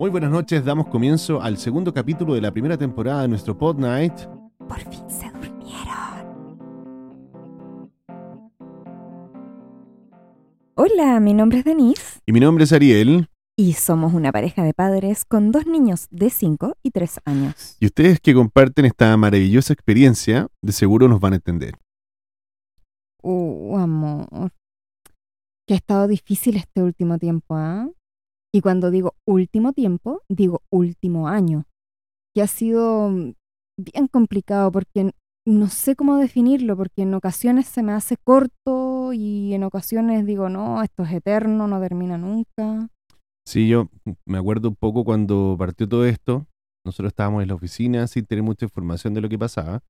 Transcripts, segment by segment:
Muy buenas noches, damos comienzo al segundo capítulo de la primera temporada de nuestro Pod Night. Por fin se durmieron. Hola, mi nombre es Denise Y mi nombre es Ariel. y somos una pareja de padres con dos niños de 5 y 3 años. Y ustedes que comparten esta maravillosa experiencia, de seguro nos van a entender. Uh, amor. Que ha estado difícil este último tiempo, ¿ah? Y cuando digo último tiempo, digo último año. Que ha sido mm, bien complicado porque no sé cómo definirlo, porque en ocasiones se me hace corto y en ocasiones digo, no, esto es eterno, no termina nunca. Sí, yo me acuerdo un poco cuando partió todo esto. Nosotros estábamos en la oficina sin tener mucha información de lo que pasaba.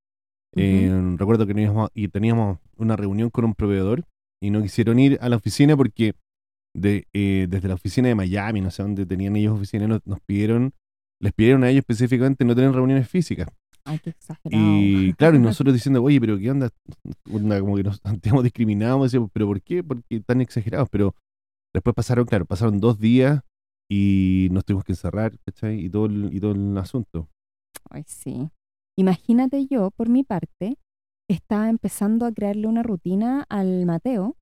Eh, recuerdo que teníamos, y teníamos una reunión con un proveedor y no quisieron ir a la oficina porque de, eh, desde la oficina de Miami, no sé dónde tenían ellos oficina, nos, nos pidieron, les pidieron a ellos específicamente no tener reuniones físicas. Ay, qué exagerado. Y claro, y nosotros diciendo, oye, pero ¿qué onda? Onda, como que nos sentíamos discriminados, decíamos, pero ¿por qué? ¿Por qué tan exagerados? Pero después pasaron, claro, pasaron dos días y nos tuvimos que encerrar, ¿cachai? Y todo el, y todo el asunto. Ay, sí. Imagínate yo, por mi parte, estaba empezando a crearle una rutina al Mateo,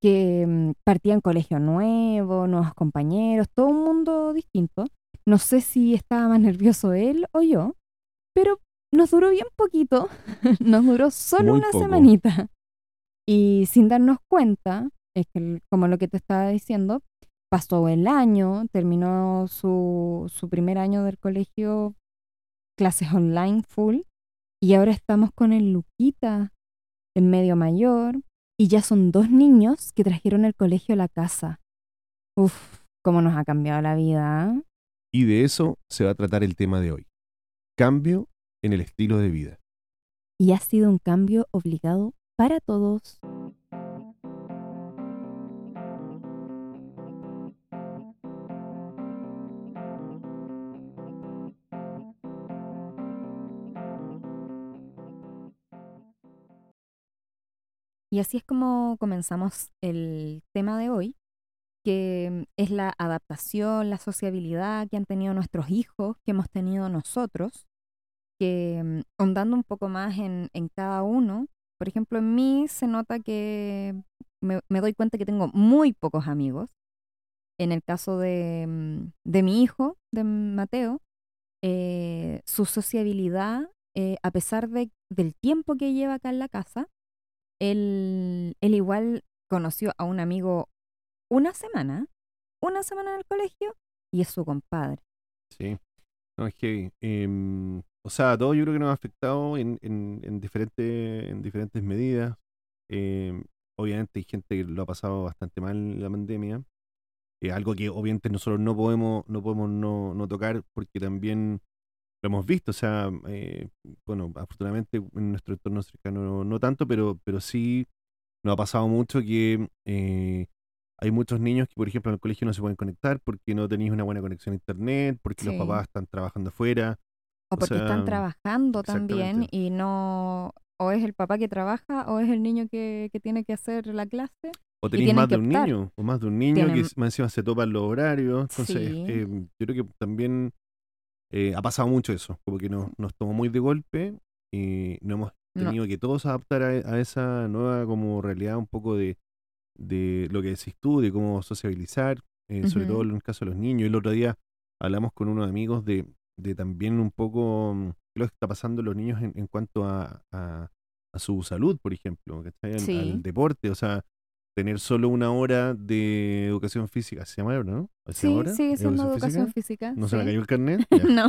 que mm, partía en colegio nuevo, nuevos compañeros, todo un mundo distinto. No sé si estaba más nervioso él o yo, pero nos duró bien poquito, nos duró solo Muy una poco. semanita. Y sin darnos cuenta, es que como lo que te estaba diciendo, pasó el año, terminó su, su primer año del colegio, clases online full, y ahora estamos con el Luquita, en medio mayor, y ya son dos niños que trajeron el colegio a la casa. Uf, cómo nos ha cambiado la vida. ¿ah? Y de eso se va a tratar el tema de hoy. Cambio en el estilo de vida. Y ha sido un cambio obligado para todos. Y así es como comenzamos el tema de hoy, que es la adaptación, la sociabilidad que han tenido nuestros hijos, que hemos tenido nosotros, que mm, ahondando un poco más en, cada uno, por ejemplo, en mí se nota que me, me doy cuenta que tengo muy pocos amigos. En el caso de, mm, de mi hijo, de Mateo, eh, su sociabilidad, eh, a pesar de, del tiempo que lleva acá en la casa, él, él igual conoció a un amigo una semana, una semana en el colegio, y es su compadre. Sí. No, es que, em, o sea, todo yo creo que nos ha afectado en, en, en, diferentes, en diferentes medidas. Em, obviamente hay gente que lo ha pasado bastante mal la pandemia. Eh, algo que obviamente nosotros no podemos, no podemos no, no tocar porque también lo hemos visto. O sea, eh, bueno, afortunadamente en nuestro entorno cercano no, no tanto, pero, pero sí nos ha pasado mucho que eh, hay muchos niños que, por ejemplo, en el colegio no se pueden conectar porque no tenéis una buena conexión a internet, porque los papás están trabajando afuera. O porque sea, están trabajando también y no, o es el papá que trabaja o es el niño que, que tiene que hacer la clase. O tenéis más de un optar. niño, o más de un niño que más encima se topan los horarios. Entonces, Sí. eh, yo creo que también eh, ha pasado mucho eso, como que nos, nos tomó muy de golpe y no hemos No. tenido que todos adaptar a, a esa nueva como realidad un poco de, de lo que decís tú, de cómo sociabilizar, eh, sobre todo en el caso de los niños. El otro día hablamos con unos amigos de, de también un poco mm, lo que está pasando en los niños en, en cuanto a, a- a su salud, por ejemplo, Sí. al deporte, o sea, tener solo una hora de educación física, se llama ahora, ¿no? ¿Se llama Sí, ahora? sigue siendo educación física? física. ¿No se me cayó el carnet? No,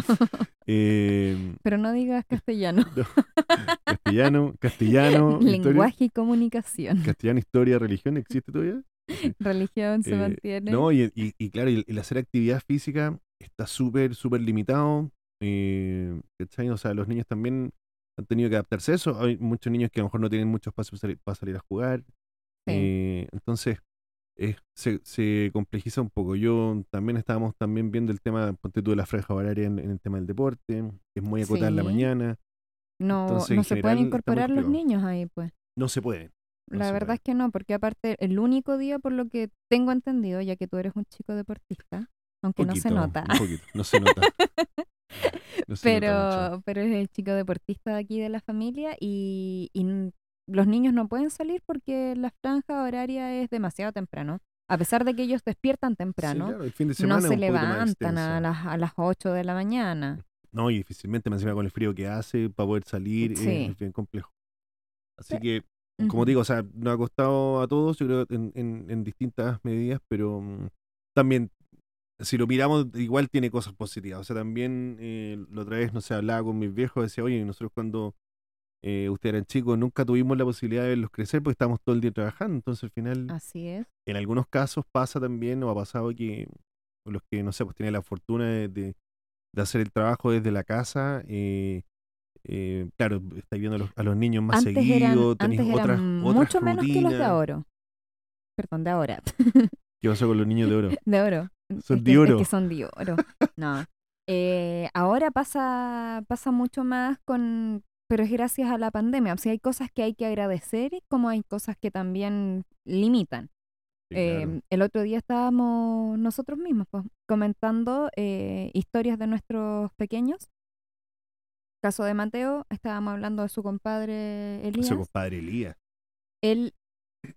Eh, pero no digas castellano. castellano, castellano, historia, Lenguaje y comunicación. castellano, historia, religión, ¿existe todavía? Religión se Eh, mantiene. No, y, y- y claro, el, el hacer actividad física está súper, súper limitado. Eh. O sea, los niños también han tenido que adaptarse a eso. Hay muchos niños que a lo mejor no tienen mucho espacio para salir a jugar. Sí. Eh, entonces, eh, se, se complejiza un poco. Yo también estábamos también viendo el tema, ponte tú de la franja horaria en, en el tema del deporte, que es muy acotada en la mañana. no entonces, en no se general, pueden incorporar los niños ahí, pues. No se puede. No La se verdad puede. es que no, porque aparte el único día, por lo que tengo entendido, ya que tú eres un chico deportista, aunque no se nota. Un poquito, no se nota. No se nota mucho. pero, pero es el chico deportista de aquí de la familia y, los niños no pueden salir porque la franja horaria es demasiado temprano. A pesar de que ellos despiertan Sí, temprano, claro, el fin de no se levantan a las, a las 8 de la mañana. No, y difícilmente, más encima con el frío que hace, para poder salir, es- Sí. es, bien complejo. Así que, como digo, o sea, nos ha costado a todos, yo creo, en, en, en distintas medidas, pero mm, también, si lo miramos, igual tiene cosas positivas. O sea, también, eh, la otra vez, no sé, hablaba con mis viejos, decía, oye, nosotros cuando eh, ustedes eran chicos nunca tuvimos la posibilidad de verlos crecer porque estábamos todo el día trabajando. Entonces, al final, Así es. en algunos casos pasa también, o ha pasado que los que, no sé, pues tienen la fortuna de, de- de hacer el trabajo desde la casa, eh, eh, claro, estáis viendo a los, a los niños más Antes eran, seguido, tenéis antes otras, eran otras mucho menos que los de rutinas. ahora. Perdón, de ahora. ¿Qué pasa con los niños de oro? De oro. Son Es de que- oro. Es que son de oro. No. Eh, ahora pasa, pasa mucho más con, pero es gracias a la pandemia. O sea, hay cosas que hay que agradecer, como hay cosas que también limitan. Sí, claro. Eh, el otro día estábamos nosotros mismos pues, comentando eh, historias de nuestros pequeños. Caso de Mateo, estábamos hablando de su compadre Elías. Ese compadre Elías. Él,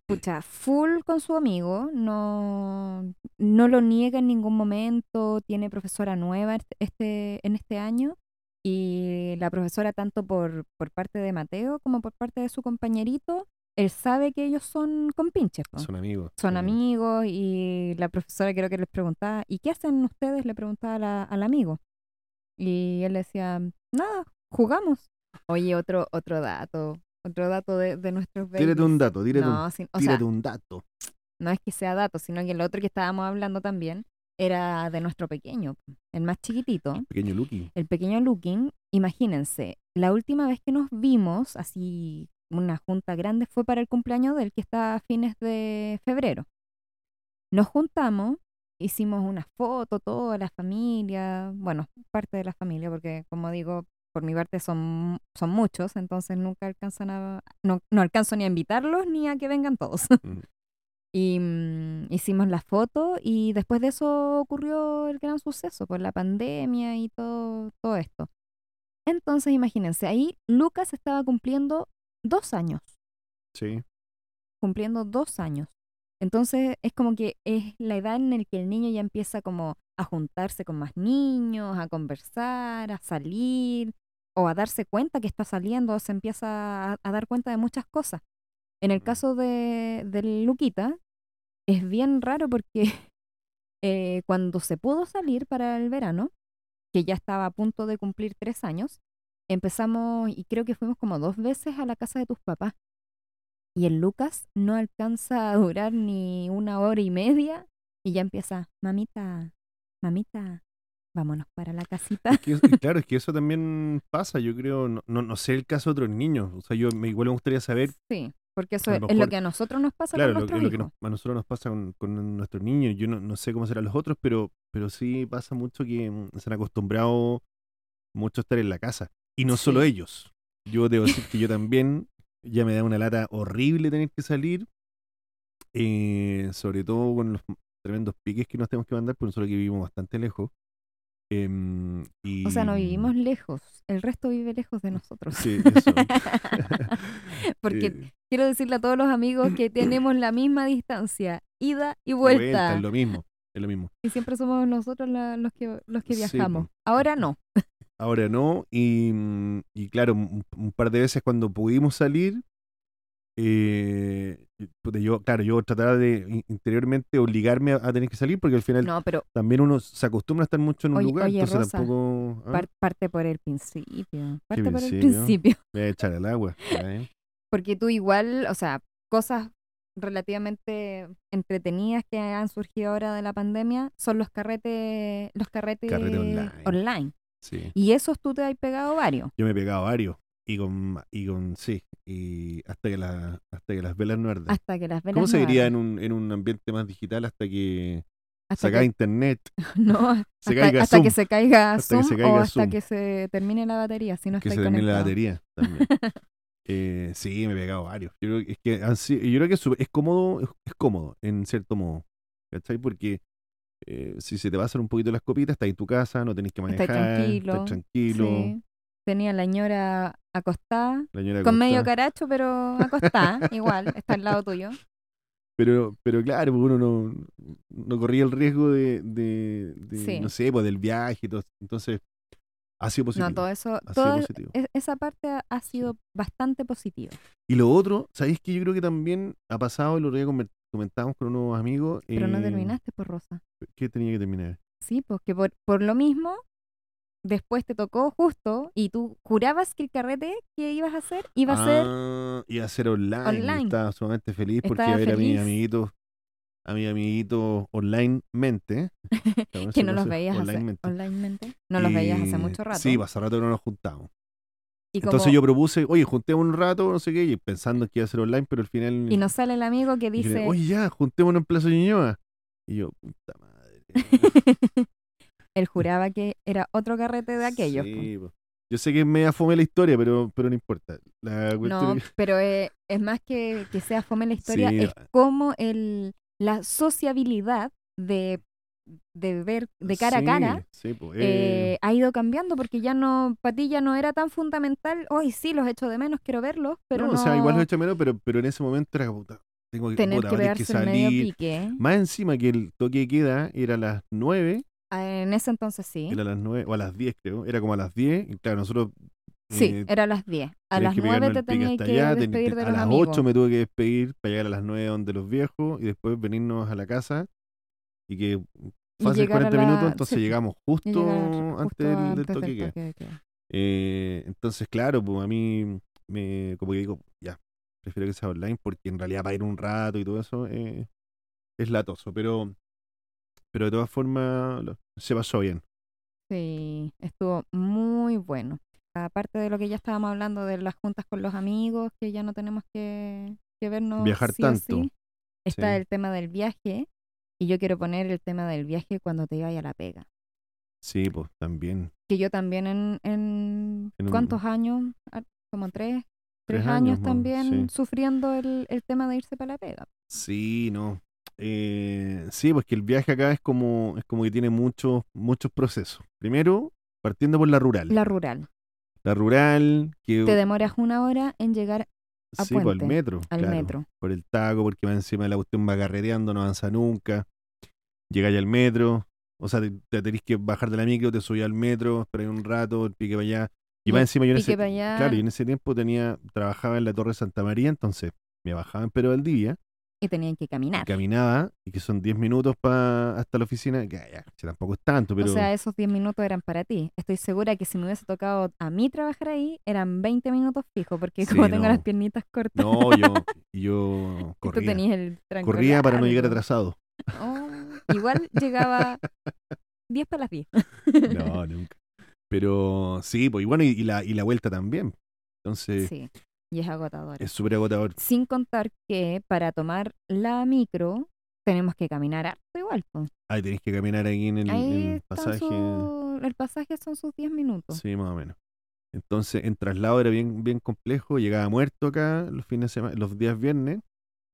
pucha, full con su amigo, no, no lo niega en ningún momento, tiene profesora nueva este- este, en este año y la profesora tanto por, por parte de Mateo como por parte de su compañerito, él sabe que ellos son compinches, po. Son amigos. son sí. amigos y la profesora creo que les preguntaba, ¿y qué hacen ustedes? Le preguntaba la- al amigo. Y él decía, nada, jugamos. Oye, otro, otro dato, otro dato de, de nuestros Tírate babies. un dato, tírate, No, un, sin- o tírate sea, un dato. no es que sea dato, sino que el otro que estábamos hablando también era de nuestro pequeño, el más chiquitito, Pequeño Lucky. el pequeño Looking. Imagínense, la última vez que nos vimos, así una junta grande, fue para el cumpleaños del que está a fines de febrero. Nos juntamos, hicimos una foto, toda la familia, bueno, parte de la familia, porque como digo, por mi parte son, son muchos, entonces nunca alcanzan a, no, no alcanzo ni a invitarlos ni a que vengan todos. Y mm, hicimos la foto y después de eso ocurrió el gran suceso, por la pandemia y todo, todo esto. Entonces imagínense, ahí Lucas estaba cumpliendo dos años, Sí. cumpliendo dos años. Entonces es como que es la edad en la que el niño ya empieza como a juntarse con más niños, a conversar, a salir o a darse cuenta que está saliendo, se empieza a, a dar cuenta de muchas cosas. En el caso de, del Luquita, es bien raro porque eh, cuando se pudo salir para el verano, que ya estaba a punto de cumplir tres años, empezamos y creo que fuimos como dos veces a la casa de tus papás. Y el Lucas no alcanza a durar ni una hora y media y ya empieza, mamita, mamita, vámonos para la casita. Es que claro, es que eso también pasa, yo creo, no, no, no sé el caso de otros niños, o sea, yo me, igual me gustaría saber, Sí, porque eso es, lo lo que a nosotros nos pasa claro, con lo, que- nuestros lo que hijos. nos- a nosotros nos pasa con, con nuestros niños, yo no, no sé cómo serán los otros, pero, pero sí pasa mucho que mm, se han acostumbrado mucho a estar en la casa, y no solo ellos, yo debo decir que yo también, ya me da una lata horrible tener que salir, eh, sobre todo con los tremendos piques que nos tenemos que mandar, porque nosotros que vivimos bastante lejos. Em, y, O sea, no vivimos lejos, el resto vive lejos de nosotros. Sí, eso. Porque Eh, quiero decirle a todos los amigos que tenemos la misma distancia, ida y vuelta, vuelta. es lo mismo, es lo mismo. Y siempre somos nosotros la- los que los que Sí, po. viajamos. Ahora no. Ahora no, y, y claro, un, un par de veces cuando pudimos salir, eh, yo, claro, yo trataba de in- interiormente obligarme a, a tener que salir porque al final No, pero también uno se acostumbra a estar mucho en un Oye- lugar, oye, entonces Rosa, tampoco ¿ah? par- parte por el principio. Parte por el principio? voy a echar al agua. ¿eh? Porque tú igual, o sea, cosas relativamente entretenidas que han surgido ahora de la pandemia son los carretes, los carretes Carrete online. online. Sí. Y esos tú te has pegado varios. Yo me he pegado varios y con, y con sí, y hasta que, la, hasta que las velas no arden. Hasta que las velas ¿Cómo se no diría arden. en un, en un ambiente más digital hasta que Hasta se que- internet? No, Se hasta, caiga hasta que se caiga Hasta que Zoom se o caiga hasta Zoom. que se termine la batería, si no que se termine la batería también. Eh, sí, me he pegado varios. Yo creo que, es que sido- yo creo que es, cómodo, es, es cómodo en cierto modo. ¿Cachai? Porque eh, si se te va a hacer un poquito las copitas, estás en tu casa, no tenés que manejar, Estás tranquilo. estás tranquilo. Sí. Tenía la ñora acostada, la con medio caracho, pero acostada, igual, está al lado tuyo. Pero, pero claro, pues uno no, no corría el riesgo de, de, de, Sí. no sé, pues del viaje y todo. Entonces, ha sido positivo. No, todo eso, sido toda positivo. e- esa parte ha, sido bastante positiva. Y lo otro, ¿sabéis que yo creo que también ha pasado? El otro día comen- comentábamos con unos amigos. Pero no eh, terminaste por Rosa. ¿Qué tenía que terminar? Sí, pues que por, por lo mismo, después te tocó justo y tú jurabas que el carrete que ibas a hacer iba a ser Ah, iba a ser online. online. Estaba sumamente feliz porque iba a ver a mis amiguitos, a mis amiguitos online mente. que no los veías hace, onlinemente. No los veías hace mucho rato. Sí, pues, hace rato que no nos juntamos. como- Entonces yo propuse, oye, juntemos un rato, no sé qué, y pensando que iba a ser online, pero al final. y nos sale el amigo que dice, oye, ya, juntémonos en Plaza Ñuñoa. Y yo, puta madre. él juraba que era otro carrete de aquellos. Sí, po. Yo sé que es media fome la historia, pero, pero no importa. La No, es que- pero eh, es más que, que sea fome la historia, Sí. es como el, la sociabilidad de, de ver de cara Sí, a cara sí, eh, eh, ha ido cambiando porque ya no, para ti ya no era tan fundamental, hoy sí los echo de menos, quiero verlos, pero no, no, o sea, igual lo he hecho menos, pero, pero en ese momento era puta. Tengo que, tener puta, que pegarse el medio salir. pique. Más encima que el toque de queda era a las 9, Ah, En ese entonces sí. era a las 9, o a las 10 creo, era como a las 10, y claro, nosotros Sí, eh, era a las 10. A las que 9 pegarnos te tenías que allá, despedir ten- de a los las amigos. 8 me tuve que despedir para llegar a las 9 donde los viejos y después venirnos a la casa y que fácil llegar a 40 la- minutos, entonces sí, llegamos justo, llegar antes justo del, del toque de del toque de queda. Eh, entonces, claro, pues a mí me como que digo, ya, prefiero que sea online porque en realidad para ir un rato y todo eso eh, es latoso, pero pero de todas formas lo- se pasó bien. Sí, estuvo muy bueno. Aparte de lo que ya estábamos hablando de las juntas con los amigos, que ya no tenemos que, que vernos Viajar sí o tanto. sí, está Sí. el tema del viaje. Y yo quiero poner el tema del viaje cuando te vaya a la pega. Sí, pues también. Que yo también en, en, En un- ¿cuántos años? Ah, Como tres, Tres tres años, también sí. sufriendo el, el tema de irse para la pega. Sí, no. Eh, sí, pues que el viaje acá es como es como que tiene muchos muchos procesos. Primero, partiendo por la rural. La rural. La rural que Te demoras una hora en llegar a sí, pues, metro, al claro. metro. por el taco, porque va encima de la cuestión va carreteando, no avanza nunca. Llegáis al metro, o sea, te, te tenés que bajar de la micro, te subís al metro, esperáis un rato, el pique para allá. Y, Y va encima yo en ese, claro, y en ese tiempo tenía, trabajaba en la Torre Santa María, entonces me bajaba en Pedro Valdivia, Y tenían que caminar. caminaba, y que son 10 minutos pa, hasta la oficina, que ya, tampoco es tanto, pero O sea, esos 10 minutos eran para ti. Estoy segura que si me hubiese tocado a mí trabajar ahí, eran 20 minutos fijos, porque Sí, como tengo las piernitas cortas, no, yo, yo y tú corría, tenías el corría para no llegar atrasado. Oh, igual llegaba 10 para las 10. No, nunca. Pero sí, pues y bueno, y, y la, y la vuelta también. Entonces, Sí, y es agotador. es súper agotador. Sin contar que para tomar la micro tenemos que caminar harto igual. po. Ahí tenés que caminar ahí en el, Ahí en el está pasaje. su- el pasaje son sus 10 minutos. Sí, más o menos. Entonces, en traslado era bien, bien complejo. Llegaba muerto acá los fines de semana, los días viernes,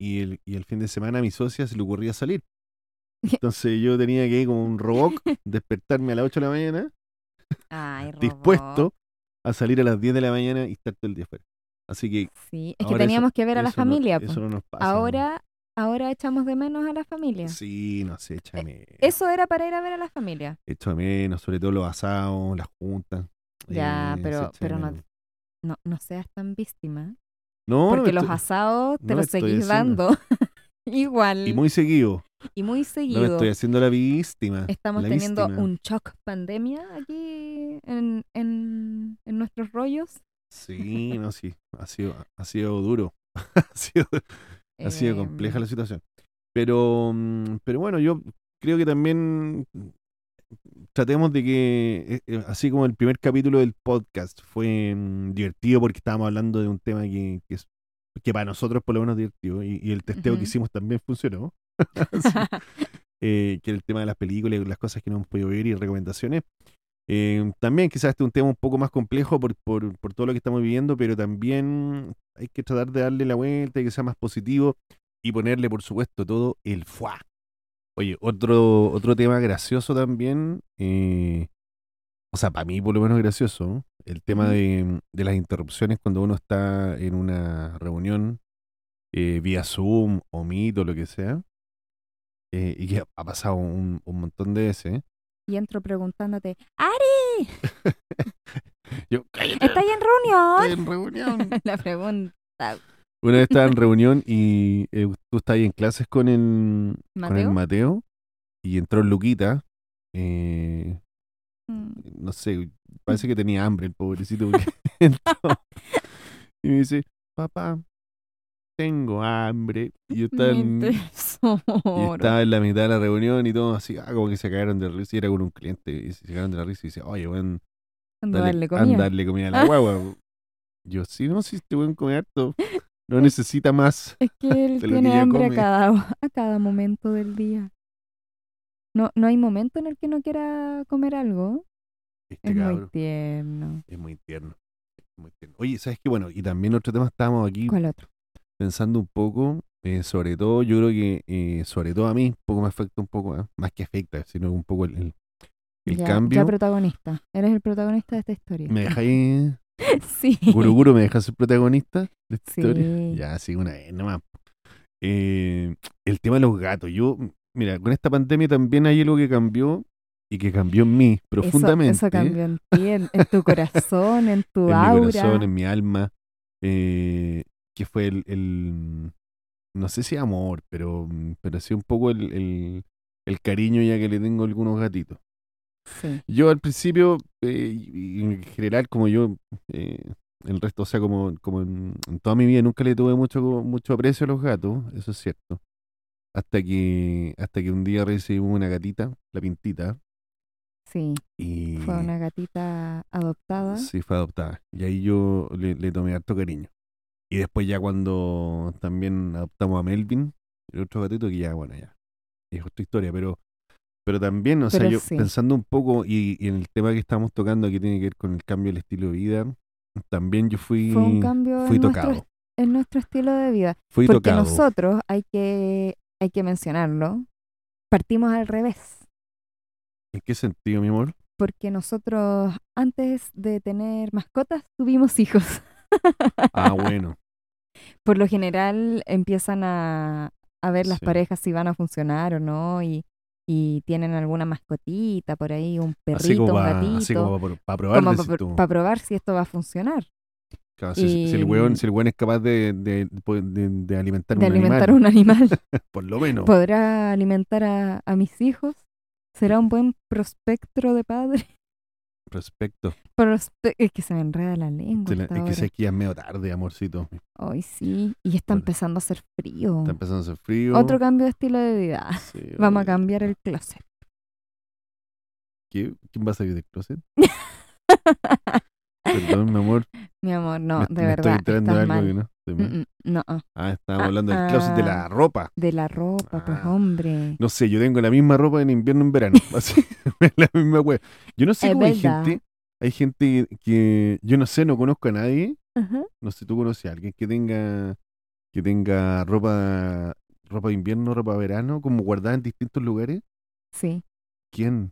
y el, y el fin de semana a mi socia se le ocurría salir. Entonces yo tenía que ir como un robot, despertarme a las 8 de la mañana, Ay, dispuesto a salir a las 10 de la mañana y estar todo el día afuera. Así que Sí, es que teníamos que ver a la no- familia. po. eso no nos pasa. Ahora, ahora echamos de menos a la familia. Sí, no sé, echa menos. Eso era para ir a ver a la familia. Echo de menos, sobre todo los asados, las juntas. Ya, eh, pero, pero no, no, no seas tan víctima. No, no Porque los estoy- asados te no los seguís haciendo. dando. Igual. Y muy seguido. y muy No me seguido. estoy haciendo la víctima. Estamos la teniendo víctima. un shock pandemia aquí en, en, en nuestros rollos. Sí, no, sí. Ha sido, ha sido duro. ha, sido, ha sido Em, compleja la situación. Pero, mm, pero bueno, yo creo que también tratemos de que, eh, eh, así como el primer capítulo del podcast fue mm, divertido porque estábamos hablando de un tema que, que, para nosotros por lo menos es divertido y, y el testeo que hicimos también funcionó. Sí. eh, que el tema de las películas las cosas que no hemos podido ver y recomendaciones. Eh, también quizás este es un tema un poco más complejo por, por, por todo lo que estamos viviendo, pero también hay que tratar de darle la vuelta y que sea más positivo y ponerle, por supuesto, todo el fuá. Oye, otro, otro tema gracioso también, eh, o sea, para mí por lo menos gracioso, el tema de, de las interrupciones cuando uno está en una reunión eh, vía Zoom o Meet o lo que sea, y que ha pasado un, un montón de veces. Y entro preguntándote, ¡Ari! Yo, cállate, ¿Estás en reunión? estoy en reunión. La pregunta. Una vez estaba en reunión y eh, tú estabas en clases con el con el ¿Mateo? Mateo y entró Luquita. eh, Mm, no sé, parece que tenía hambre el pobrecito. porque entró y me dice, papá, tengo hambre. Y yo estaba en, y tesoro. estaba en la mitad de la reunión y todo así, ah, como que se cagaron de risa. Y era con un cliente y se cagaron de la risa y dice, oye, weón, darle comida. darle comida a la guagua. Yo, sí, no, si este weón come harto, no necesita más. Es que él que tiene hambre a cada, a cada momento del día. No, no hay momento en el que no quiera comer algo. Este cabrón. Es muy tierno. es muy tierno. Oye, ¿sabes qué? Bueno, y también otro tema, estábamos aquí ¿Cuál otro? Pensando un poco, eh, sobre todo, yo creo que, eh, sobre todo a mí, un poco me afecta un poco, ¿eh? más que afecta, sino un poco el, el, el ya, cambio. Ya protagonista. Eres el protagonista de esta historia. ¿Me dejáis, sí. Guruguru, me dejas ser protagonista de esta Sí. historia? Ya, sí, una vez nomás. Eh, el tema de los gatos. Yo, mira, con esta pandemia también hay algo que cambió y que cambió en mí profundamente. Eso, cambió en ti, en, en tu corazón, en tu en aura. mi corazón, en mi alma, eh, que fue el, el- no sé si amor, pero, pero sí un poco el, el, el cariño ya que le tengo a algunos gatitos. Sí. Yo al principio, eh, en general, como yo, eh, el resto, o sea, como, como en, en toda mi vida nunca le tuve mucho, mucho aprecio a los gatos, eso es cierto. Hasta que, hasta que un día recibimos una gatita, la pintita, Sí. y Fue una gatita adoptada. Sí, fue adoptada. Y ahí yo le, le tomé harto cariño. Y después ya cuando también adoptamos a Melvin, el otro gatito, que ya, bueno, ya es otra historia, pero pero también, o sea, yo sí. pensando un poco y, y en el tema que estamos tocando que tiene que ver con el cambio del estilo de vida, también yo fui, Fue un cambio fui en nuestro, tocado. en nuestro estilo de vida. Fui Porque tocado. nosotros, hay que, hay que mencionarlo, partimos al revés. ¿En qué sentido, mi amor? Porque nosotros, antes de tener mascotas, tuvimos hijos. Ah, bueno. Por lo general empiezan a, a ver las Sí. parejas si van a funcionar o no y, y tienen alguna mascotita por ahí, un perrito, un para gatito, probar, como decís tú. para probar si esto va a funcionar. Claro, si, si el y- weón, si el weón es capaz de, de, de- de alimentar de un alimentar animal, un animal. por lo menos. ¿Podrá alimentar a, a mis hijos? ¿Será un buen prospecto de padre? Respecto. Prospe- es que se me enreda la lengua. Se la- es que sé que ya medio tarde, amorcito. Ay, sí. Y está Vale. empezando a hacer frío. Está empezando a hacer frío. Otro cambio de estilo de vida. Sí, Vamos a cambiar el closet. ¿Qué? ¿Quién va a salir del closet? Perdón, mi amor. Mi amor, no, me, de me verdad. estoy estás algo mal. que no. Mm, no, ah, estábamos Ah, hablando del closet de la ah. ropa. de la ropa, pues Ah. hombre. No sé, yo tengo la misma ropa en invierno y en verano. Así, la misma wea. Yo no sé Es cómo hay gente. Hay gente que, que- yo no sé, no conozco a nadie. No sé, tú conoces a alguien que tenga que tenga ropa ropa de invierno, ropa de verano, como guardada en distintos lugares. Sí, ¿Quién?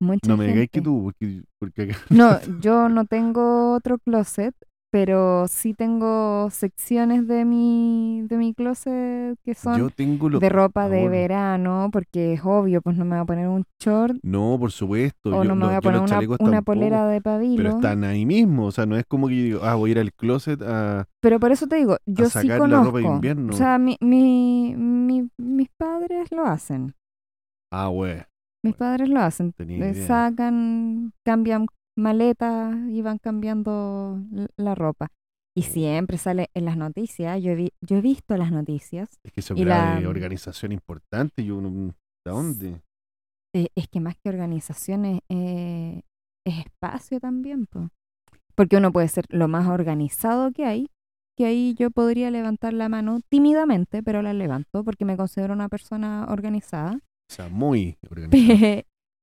Mucha No me digáis que tú, porque, porque acá No, yo no tengo otro closet, pero sí tengo secciones de mi, de mi closet que son yo tengo lo de ropa de ahora. verano, porque es obvio, pues no me voy a poner un short No, por supuesto. o yo, no me voy a poner una, chalecos una tampoco, polera de pabilo. Pero están ahí mismo, o sea, no es como que yo digo, ah, voy a ir al closet a... Pero por eso te digo, yo sí sacar la conozco. ropa de invierno. O sea, mi, mi, mi- mis padres lo hacen. Ah, güey. Mis padres lo hacen. Tenía. Sacan, cambian maletas y van cambiando la ropa. Y siempre sale en las noticias. Yo he, vi- yo he visto las noticias. Es que eso era la- de organización importante. Yo, no- ¿De dónde? Eh, es que más que organizaciones eh, es espacio también. po. Porque uno puede ser lo más organizado que hay. Que ahí yo podría levantar la mano tímidamente, pero la levanto porque me considero una persona organizada. O sea, muy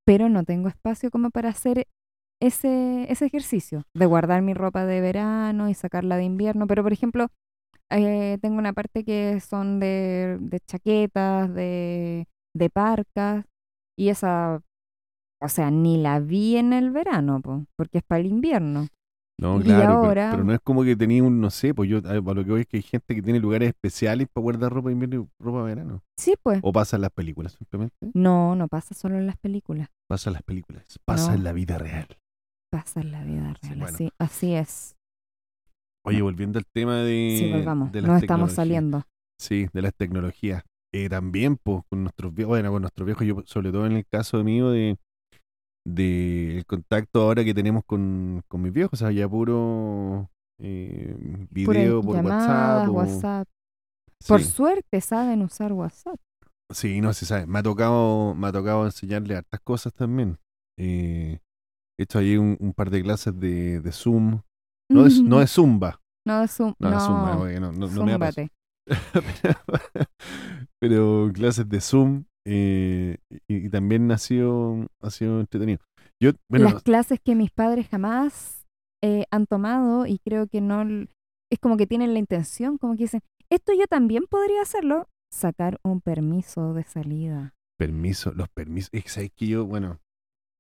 pero no tengo espacio como para hacer ese, ese ejercicio de guardar mi ropa de verano y sacarla de invierno. Pero, por ejemplo, eh, tengo una parte que son de, de chaquetas, de, de parcas, y esa, o sea, ni la vi en el verano, po, porque es para el invierno. No, Y claro, pero- ahora- pero, no es como que tenía un, no sé, pues yo a lo que voy es que hay gente que tiene lugares especiales para guardar ropa de invierno y ropa de verano. Sí, pues. O pasa en las películas simplemente. No, no pasa solo en las películas, Pasa en las películas. Pasa No. en la vida real. pasa en la vida Sí, real, bueno. así, así es. Oye, volviendo al tema de. Sí, volvamos, de las nos estamos saliendo. Sí, de las tecnologías. Eh, también, pues, con nuestros viejos, bueno, con nuestros viejos, yo, sobre todo en el caso mío de, de el contacto ahora que tenemos con, con mis viejos, o sea, ya puro eh, Pura video por llamadas, WhatsApp. o- WhatsApp. Por suerte saben usar WhatsApp. Sí, no se sabe. Me ha tocado, me ha tocado enseñarle hartas cosas también. Eh, he hecho ahí un, un par de clases de, de Zoom. No de, no de Zumba. No de Zoom. No, de No, Zumba, porque no, no, no me da. Pero clases de Zoom. Eh, y, y también ha sido, ha sido entretenido. Yo, bueno, Las clases que mis padres jamás eh, han tomado y creo que no... Es como que tienen la intención, como que dicen, esto yo también podría hacerlo, sacar un permiso de salida. permiso, los permisos. Es que sabes que yo, bueno,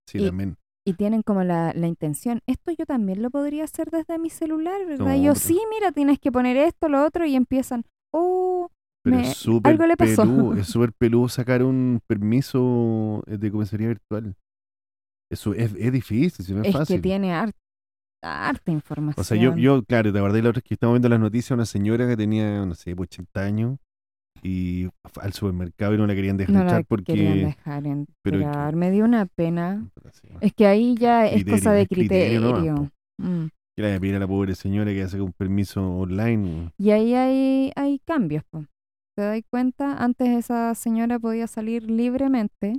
sí, Y- también. Y tienen como la, la intención, esto yo también lo podría hacer desde mi celular, ¿verdad? No, yo, pero- sí, mira, tienes que poner esto, lo otro, y empiezan, oh, Pero me- es súper algo le pasó. peludo, es súper peludo sacar un permiso eh, de comisaría virtual. Eso es, es difícil, si no es, es fácil. que tiene har- harta información. O sea, yo, yo claro, te acordé la otra vez que estábamos viendo las noticias, una señora que tenía, no sé, pues, 80 años y al supermercado y no la querían dejar no la porque... querían dejar pero entrar. Me dio una pena. Sí, Es que ahí ya es Criterio, cosa de criterio criterio. nomás, Mm. que voy a la pobre señora que saque un permiso online. Y ahí hay, hay cambios. po. ¿Te das cuenta? Antes esa señora podía salir libremente.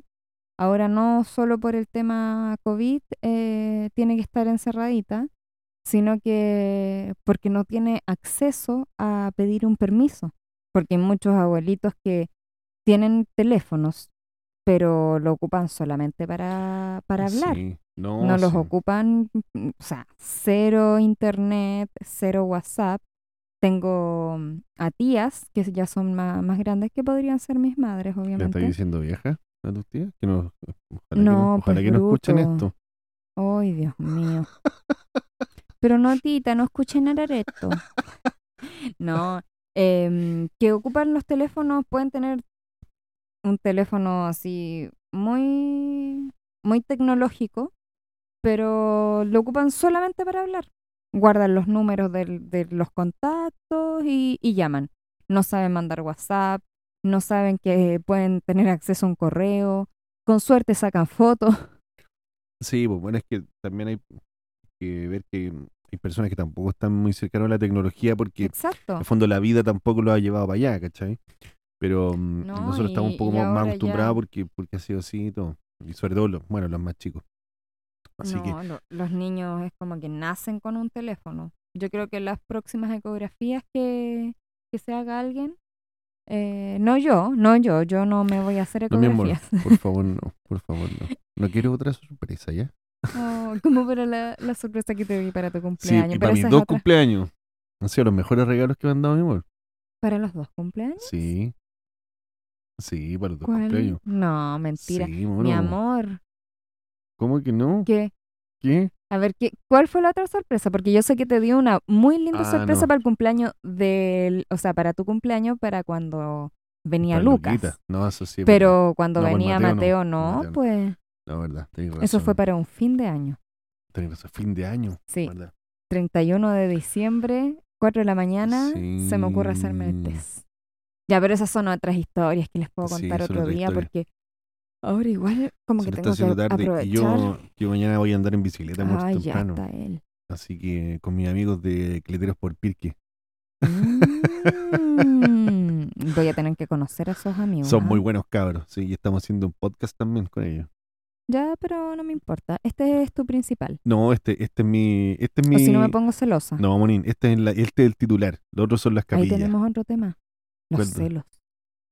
Ahora no solo por el tema COVID eh, tiene que estar encerradita, sino que porque no tiene acceso a pedir un permiso. Porque hay muchos abuelitos que tienen teléfonos, pero lo ocupan solamente para, para hablar. Sí, no, no los ocupan, o sea, cero internet, cero WhatsApp. Tengo mm, a tías que ya son más, más grandes que podrían ser mis madres, ¿Le estás obviamente. diciendo vieja a tus tías? Que no, ojalá que no, No, ojalá pues, que no escuchen esto. Ay, Dios mío. Pero no, tita, no escuchen arareto. No, em, que ocupan los teléfonos, pueden tener un teléfono así muy, muy tecnológico, pero lo ocupan solamente para hablar. Guardan los números del- de los contactos y, y llaman. No saben mandar WhatsApp, no saben que pueden tener acceso a un correo, con suerte sacan fotos. Sí, pues bueno, es que también hay que ver que hay personas que tampoco están muy cercanas a la tecnología porque Exacto. en el fondo la vida tampoco lo ha llevado para allá, ¿cachai? Pero mm, No, nosotros estamos un poco más, acostumbrados ya- porque, porque ha sido así y todo. Y sobre todo, los, bueno, los más chicos. Así que no, lo- los niños es como que nacen con un teléfono. Yo creo que las próximas ecografías que, que se haga alguien, eh, no yo, no yo, yo no me voy a hacer No, mi amor, ecografías. por favor, no, por favor, no. No quiero otra sorpresa, ¿ya? Oh, como para la, la sorpresa que te di para tu Sí, cumpleaños. y para mis dos cumpleaños han sido los mejores regalos que me han dado, mi amor. ¿Para los dos cumpleaños? Sí. Sí, para los dos ¿Cuál? cumpleaños. No, mentira. Sí, Mi amor, ¿Cómo que no? ¿qué? ¿Qué? A ver, ¿qué, ¿cuál fue la otra sorpresa? Porque yo sé que te dio una muy linda Ah, sorpresa no. para el cumpleaños del, o sea, para tu cumpleaños, para cuando venía Para Lucas. Luquita. No, eso sí. Pero cuando No, pues venía Mateo no, Mateo, no, Mateo no. pues verdad. La verdad, razón. eso fue para un fin de año. Tenés razón, fin de año. Sí, ¿verdad? 31 de diciembre, 4 de la mañana, se me ocurre hacerme el test. Ya, pero esas son otras historias que les puedo contar otro día porque ahora igual como Se que tengo que tarde y aprovechar. yo, yo mañana voy a andar en bicicleta muy ya temprano. está él. Así que con mis amigos de Cleteros por Pirque. Mm, voy a tener que conocer a esos amigos. Son ¿ah? muy buenos cabros. Sí, y estamos haciendo un podcast también con ellos. Ya, pero no me importa. Este es tu principal. No, este, este es mi. Este es mi O si no me pongo celosa. No, Monín, este es, la- este es el titular. Los otros son las Ahí capillas. tenemos otro tema. Los celos.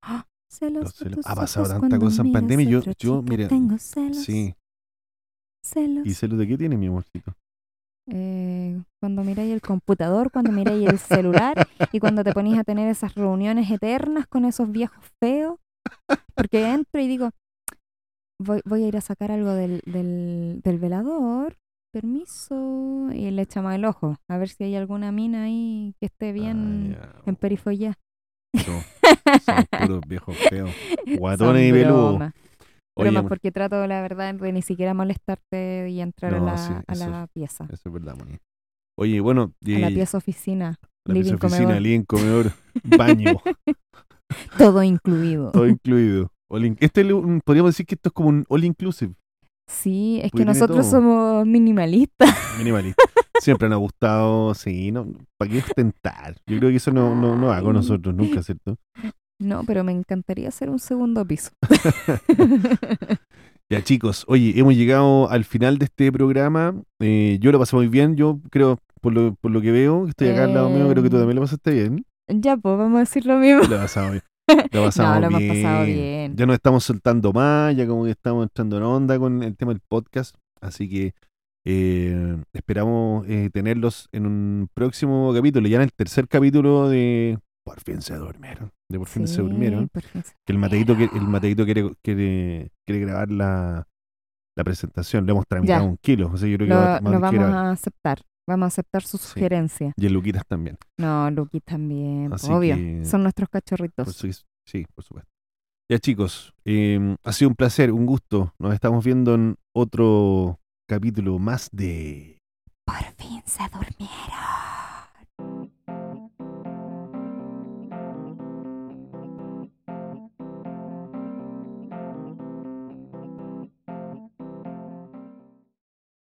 ¡Ah! Celos. Los de tus Ha pasado ojos tanta cosa en pandemia yo- yo, mira, Tengo celos. Sí. Celos. ¿Y celos de qué tiene mi amorcito? Eh, cuando miráis el computador, cuando miráis el celular y cuando te ponís a tener esas reuniones eternas con esos viejos feos Porque entro y digo, voy, voy a ir a sacar algo del, del, del velador, permiso, y le echamos el ojo, a ver si hay alguna mina ahí que esté bien Ah, en perifollá. ya. Son, puros viejos feos. Guatones y peludos. Oye, porque trato, la verdad, de ni siquiera molestarte y entrar No, a la, sí, a eso la pieza. eso es verdad, Moni. Oye, bueno, y A la pieza oficina. la living, pieza oficina, comedor. living, comedor, baño, Todo incluido. todo incluido. All in- este podríamos decir que esto es como un all inclusive, Sí, es Porque que nosotros todo. somos minimalistas. minimalista. Siempre nos ha gustado, sí, no, ¿para qué ostentar? Yo creo que eso no, no, no va con nosotros nunca, ¿cierto? No, pero me encantaría hacer un segundo piso. Ya chicos, oye, hemos llegado al final de este programa. Eh, yo lo pasé muy bien, yo creo, por lo, por lo que veo, estoy acá al lado mío, creo que tú también lo pasaste bien. ya, pues vamos a decir lo mismo. Lo he pasado bien. Lo pasamos No, lo hemos pasado bien. Ya nos estamos soltando más, ya como que estamos entrando en onda con el tema del podcast. Así que eh, esperamos eh, tenerlos en un próximo capítulo, ya en el tercer capítulo de Por fin se durmieron. De Por fin se durmieron. Que el Mateito, que, el. Mateito quiere, quiere, quiere grabar la, la presentación. Le hemos tramitado Ya. un kilo. O sea, yo creo que Lo, va- vamos a aceptar. Vamos a aceptar su Sí. sugerencia. Y el Luquitas también. No, Luqui también. Así obvio. que- Son nuestros cachorritos. Por su- sí, por supuesto. Ya chicos, eh, ha sido un placer, un gusto. Nos estamos viendo en otro capítulo más de... Por fin se durmieron.